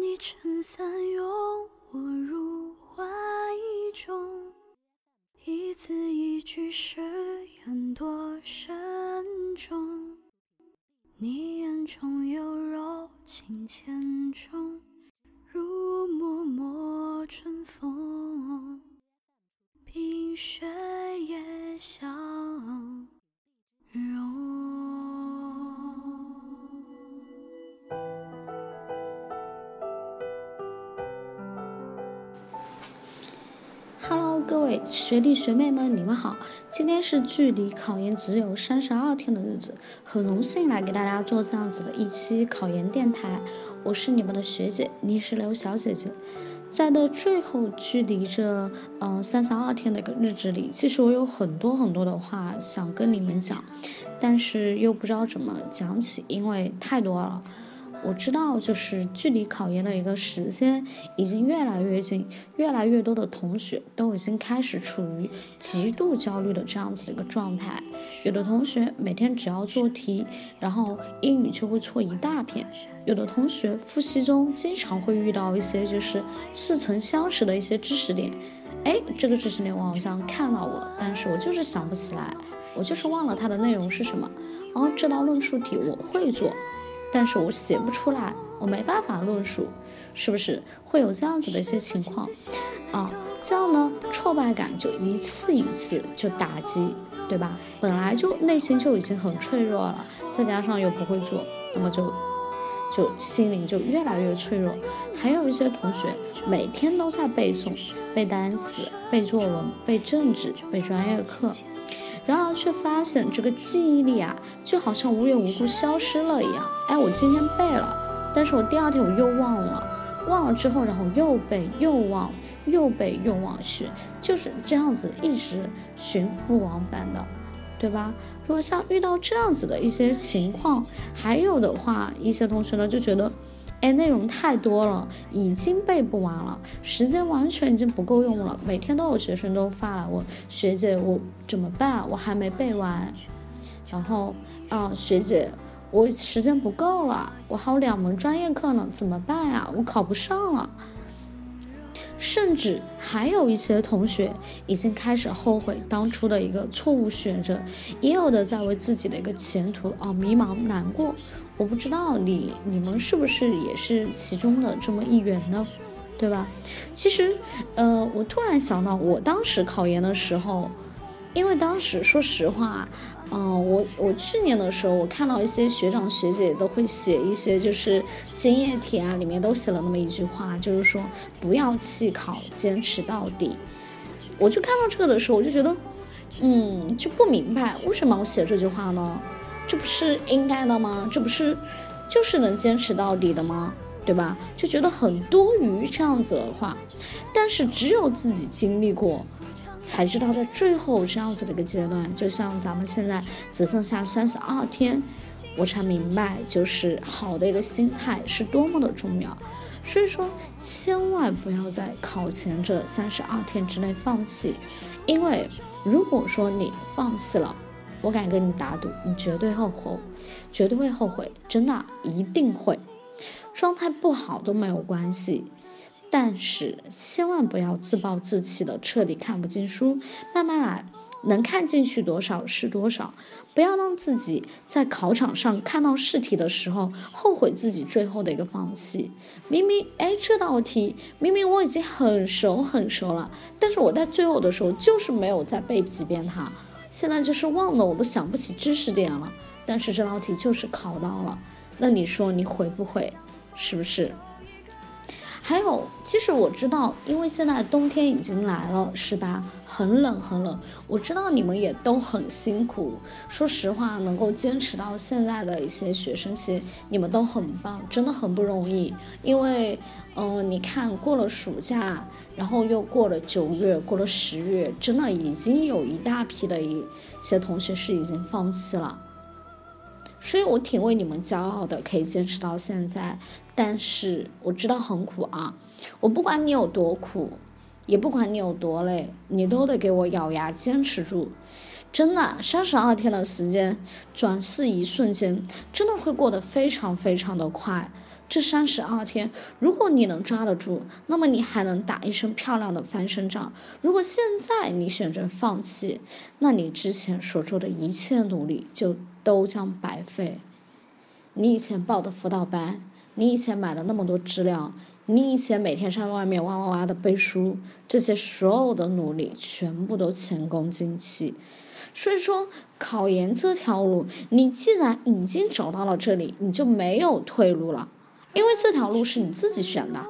你撑伞拥我入怀中，一字一句誓言多慎重。你眼中有柔情千种，如脉脉春风，冰雪也相融。各位学弟学妹们，你们好！今天是距离考研只有三十二天的日子，很荣幸来给大家做这样子的一期考研电台。我是你们的学姐泥石流小姐姐。在的最后，距离这嗯三十二天的一个日子里，其实我有很多很多的话想跟你们讲，但是又不知道怎么讲起，因为太多了。我知道，就是距离考研的一个时间已经越来越近，越来越多的同学都已经开始处于极度焦虑的这样子的一个状态。有的同学每天只要做题，然后英语就会错一大片；有的同学复习中经常会遇到一些就是似曾相识的一些知识点。哎，这个知识点我好像看到过，但是我就是想不起来，我就是忘了它的内容是什么。哦，这道论述题我会做。但是我写不出来，我没办法论述，是不是会有这样子的一些情况啊？这样呢，挫败感就一次一次就打击，对吧？本来就内心就已经很脆弱了，再加上又不会做，那么就就心灵就越来越脆弱。还有一些同学每天都在背诵、背单词、背作文、背政治、背专业课。然而却发现这个记忆力啊，就好像无缘无故消失了一样。哎，我今天背了，但是我第二天我又忘了，忘了之后，然后又背又忘，又背又忘学，就是这样子一直循复往返的，对吧？如果像遇到这样子的一些情况，还有的话，一些同学呢就觉得。哎，内容太多了，已经背不完了，时间完全已经不够用了。每天都有学生都发来问学姐，我怎么办？我还没背完。然后啊，学姐，我时间不够了，我还有两门专业课呢，怎么办呀？我考不上了。甚至还有一些同学已经开始后悔当初的一个错误选择，也有的在为自己的一个前途啊迷茫难过。我不知道你你们是不是也是其中的这么一员呢？对吧？其实，呃，我突然想到，我当时考研的时候，因为当时说实话，嗯，我我去年的时候，我看到一些学长学姐都会写一些就是经验帖啊，里面都写了那么一句话，就是说不要弃考，坚持到底。我就看到这个的时候，我就觉得，嗯，就不明白为什么我写这句话呢？这不是应该的吗？这不是就是能坚持到底的吗？对吧？就觉得很多余这样子的话，但是只有自己经历过，才知道在最后这样子的一个阶段，就像咱们现在只剩下三十二天，我才明白，就是好的一个心态是多么的重要。所以说，千万不要在考前这三十二天之内放弃，因为如果说你放弃了，我敢跟你打赌，你绝对后悔，绝对会后悔，真的一定会。状态不好都没有关系，但是千万不要自暴自弃的彻底看不进书，慢慢来，能看进去多少是多少。不要让自己在考场上看到试题的时候后悔自己最后的一个放弃。明明哎这道题明明我已经很熟很熟了，但是我在最后的时候就是没有再背几遍它。现在就是忘了，我都想不起知识点了。但是这道题就是考到了，那你说你会不会？是不是？还有，其实我知道，因为现在冬天已经来了，是吧？很冷很冷。我知道你们也都很辛苦。说实话，能够坚持到现在的一些学生，其实你们都很棒，真的很不容易。因为，嗯，你看过了暑假。然后又过了九月，过了十月，真的已经有一大批的一些同学是已经放弃了，所以我挺为你们骄傲的，可以坚持到现在。但是我知道很苦啊，我不管你有多苦，也不管你有多累，你都得给我咬牙坚持住。真的，三十二天的时间，转世一瞬间，真的会过得非常非常的快。这三十二天，如果你能抓得住，那么你还能打一身漂亮的翻身仗。如果现在你选择放弃，那你之前所做的一切努力就都将白费。你以前报的辅导班，你以前买的那么多资料，你以前每天在外面哇哇哇的背书，这些所有的努力全部都前功尽弃。所以说，考研这条路，你既然已经走到了这里，你就没有退路了。因为这条路是你自己选的，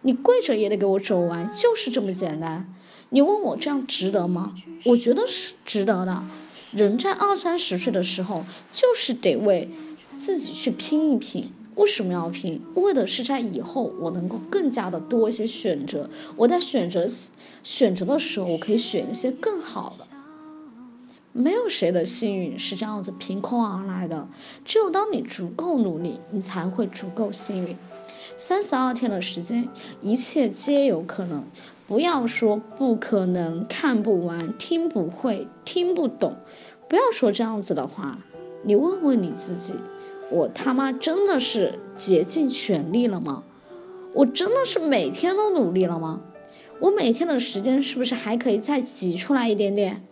你跪着也得给我走完，就是这么简单。你问我这样值得吗？我觉得是值得的。人在二三十岁的时候，就是得为自己去拼一拼。为什么要拼？为的是在以后我能够更加的多一些选择。我在选择选择的时候，我可以选一些更好的。没有谁的幸运是这样子凭空而来的，只有当你足够努力，你才会足够幸运。三十二天的时间，一切皆有可能。不要说不可能、看不完、听不会、听不懂，不要说这样子的话。你问问你自己，我他妈真的是竭尽全力了吗？我真的是每天都努力了吗？我每天的时间是不是还可以再挤出来一点点？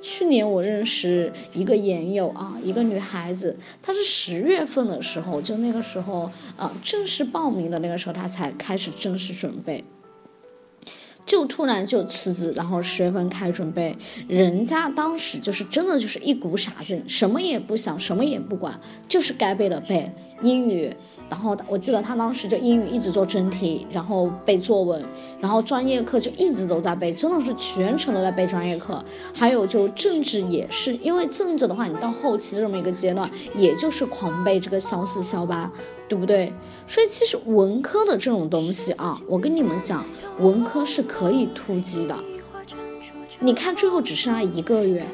去年我认识一个研友啊，一个女孩子，她是十月份的时候，就那个时候啊，正式报名的那个时候，她才开始正式准备。就突然就辞职，然后十月份开始准备。人家当时就是真的就是一股傻劲，什么也不想，什么也不管，就是该背的背英语。然后我记得他当时就英语一直做真题，然后背作文，然后专业课就一直都在背，真的是全程都在背专业课。还有就政治也是，因为政治的话，你到后期这么一个阶段，也就是狂背这个肖四肖八。对不对？所以其实文科的这种东西啊，我跟你们讲，文科是可以突击的。你看最后只剩下一个月，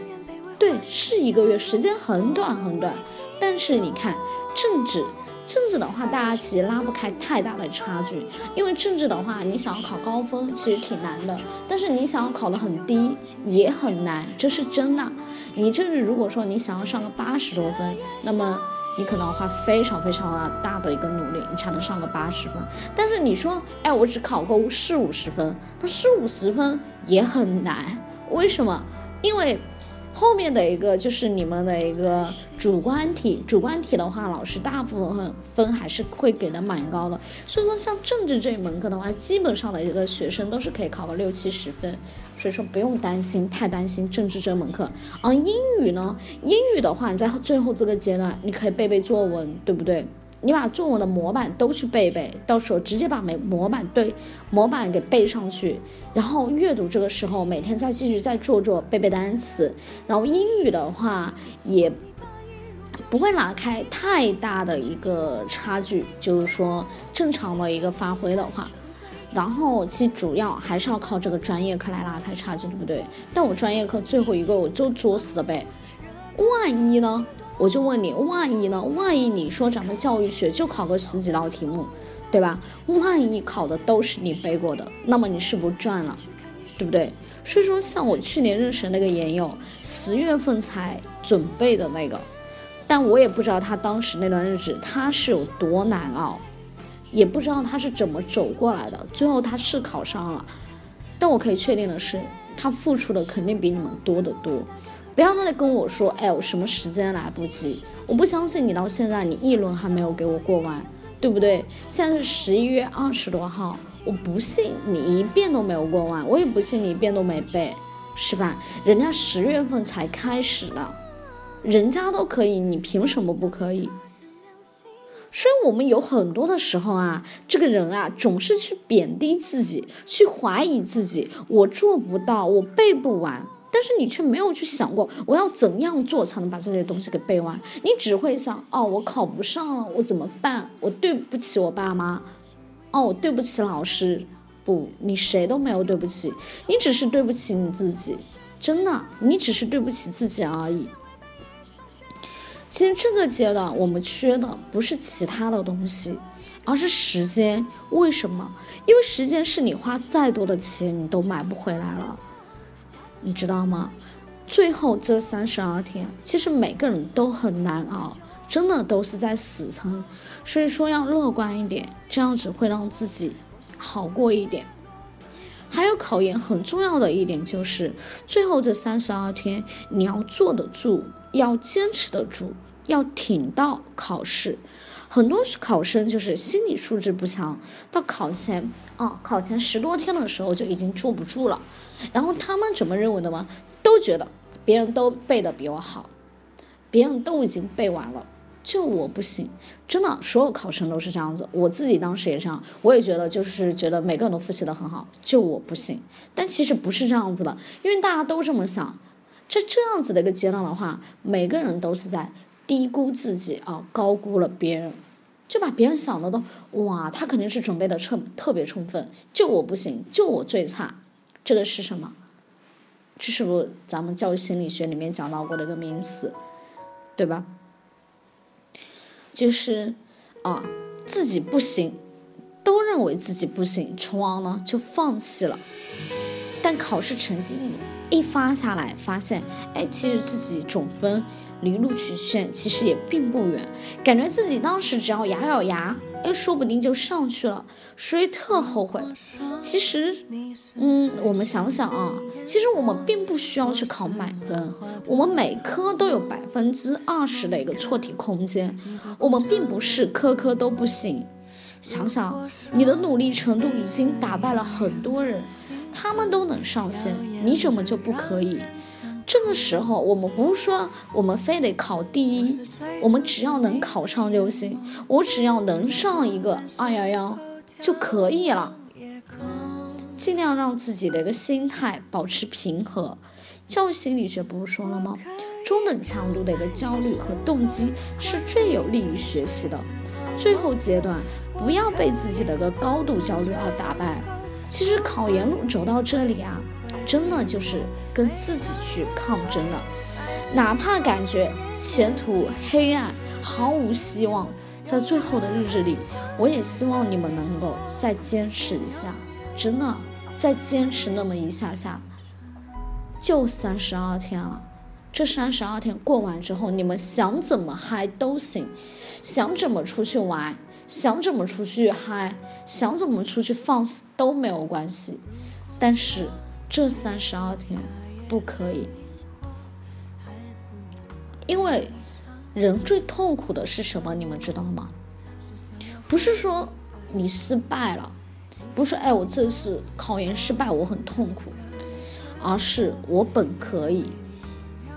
对，是一个月，时间很短很短。但是你看政治，政治的话，大家其实拉不开太大的差距，因为政治的话，你想要考高分其实挺难的，但是你想要考得很低也很难，这是真的。你政治如果说你想要上个八十多分，那么。你可能要花非常非常大的一个努力，你才能上个八十分。但是你说，哎，我只考个四五十分，那四五十分也很难。为什么？因为。后面的一个就是你们的一个主观题，主观题的话，老师大部分分还是会给的蛮高的。所以说，像政治这一门课的话，基本上的一个学生都是可以考个六七十分。所以说不用担心，太担心政治这门课。而英语呢，英语的话，你在最后这个阶段，你可以背背作文，对不对？你把作文的模板都去背背，到时候直接把每模板对模板给背上去，然后阅读这个时候每天再继续再做做背背单词，然后英语的话也不会拉开太大的一个差距，就是说正常的一个发挥的话，然后其实主要还是要靠这个专业课来拉开差距，对不对？但我专业课最后一个我就作死的背，万一呢？我就问你，万一呢？万一你说咱们教育学就考个十几道题目，对吧？万一考的都是你背过的，那么你是不是赚了，对不对？所以说，像我去年认识那个研友，十月份才准备的那个，但我也不知道他当时那段日子他是有多难熬，也不知道他是怎么走过来的。最后他是考上了，但我可以确定的是，他付出的肯定比你们多得多。不要再跟我说，哎，我什么时间来不及？我不相信你到现在你一轮还没有给我过完，对不对？现在是十一月二十多号，我不信你一遍都没有过完，我也不信你一遍都没背，是吧？人家十月份才开始呢，人家都可以，你凭什么不可以？所以，我们有很多的时候啊，这个人啊，总是去贬低自己，去怀疑自己，我做不到，我背不完。但是你却没有去想过，我要怎样做才能把这些东西给背完？你只会想，哦，我考不上了，我怎么办？我对不起我爸妈，哦，我对不起老师。不，你谁都没有对不起，你只是对不起你自己，真的，你只是对不起自己而已。其实这个阶段我们缺的不是其他的东西，而是时间。为什么？因为时间是你花再多的钱你都买不回来了。你知道吗？最后这三十二天，其实每个人都很难熬，真的都是在死撑。所以说要乐观一点，这样子会让自己好过一点。还有考研很重要的一点就是，最后这三十二天你要坐得住，要坚持得住，要挺到考试。很多考生就是心理素质不强，到考前啊，考前十多天的时候就已经坐不住了。然后他们怎么认为的吗？都觉得别人都背的比我好，别人都已经背完了。就我不行，真的，所有考生都是这样子。我自己当时也这样，我也觉得就是觉得每个人都复习的很好，就我不行。但其实不是这样子的，因为大家都这么想，在这样子的一个阶段的话，每个人都是在低估自己啊，高估了别人，就把别人想的都哇，他肯定是准备的特特别充分，就我不行，就我最差，这个是什么？这是不是咱们教育心理学里面讲到过的一个名词，对吧？就是，啊，自己不行，都认为自己不行，从而呢就放弃了。但考试成绩一一发下来，发现，哎，其实自己总分离录取线其实也并不远，感觉自己当时只要咬咬牙。哎，说不定就上去了，所以特后悔。其实，嗯，我们想想啊，其实我们并不需要去考满分，我们每科都有百分之二十的一个错题空间，我们并不是科科都不行。想想你的努力程度已经打败了很多人，他们都能上线，你怎么就不可以？这个时候，我们不是说我们非得考第一，我们只要能考上就行。我只要能上一个二幺幺就可以了。尽量让自己的一个心态保持平和。教育心理学不是说了吗？中等强度的一个焦虑和动机是最有利于学习的。最后阶段，不要被自己的个高度焦虑而打败。其实考研路走到这里啊。真的就是跟自己去抗争了，哪怕感觉前途黑暗、毫无希望，在最后的日子里，我也希望你们能够再坚持一下，真的再坚持那么一下下，就三十二天了。这三十二天过完之后，你们想怎么嗨都行，想怎么出去玩，想怎么出去嗨，想怎么出去放肆都没有关系，但是。这三十二天不可以，因为人最痛苦的是什么？你们知道吗？不是说你失败了，不是哎我这次考研失败我很痛苦，而是我本可以。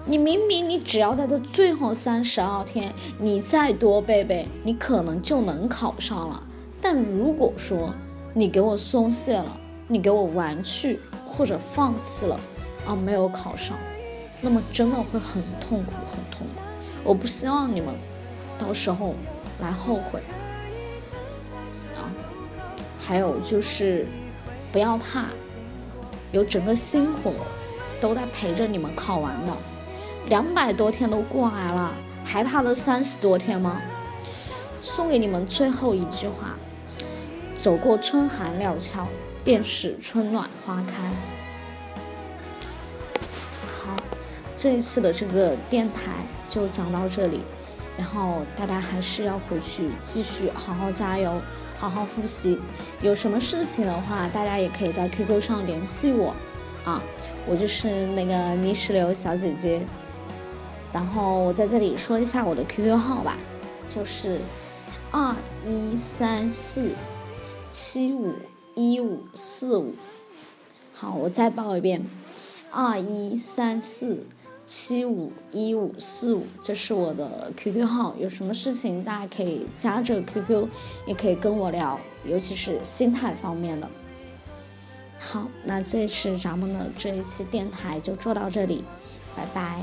你明明你只要在这最后三十二天，你再多背背，你可能就能考上了。但如果说你给我松懈了，你给我玩去。或者放弃了，啊，没有考上，那么真的会很痛苦，很痛苦。我不希望你们到时候来后悔啊。还有就是不要怕，有整个星火都在陪着你们考完的，两百多天都过来了，还怕这三十多天吗？送给你们最后一句话：走过春寒料峭。便是春暖花开。好，这一次的这个电台就讲到这里，然后大家还是要回去继续好好加油，好好复习。有什么事情的话，大家也可以在 QQ 上联系我啊，我就是那个泥石流小姐姐。然后我在这里说一下我的 QQ 号吧，就是二一三四七五。一五四五，好，我再报一遍，二一三四七五一五四五，这是我的 QQ 号。有什么事情大家可以加这个 QQ，也可以跟我聊，尤其是心态方面的。好，那这次咱们的这一期电台就做到这里，拜拜。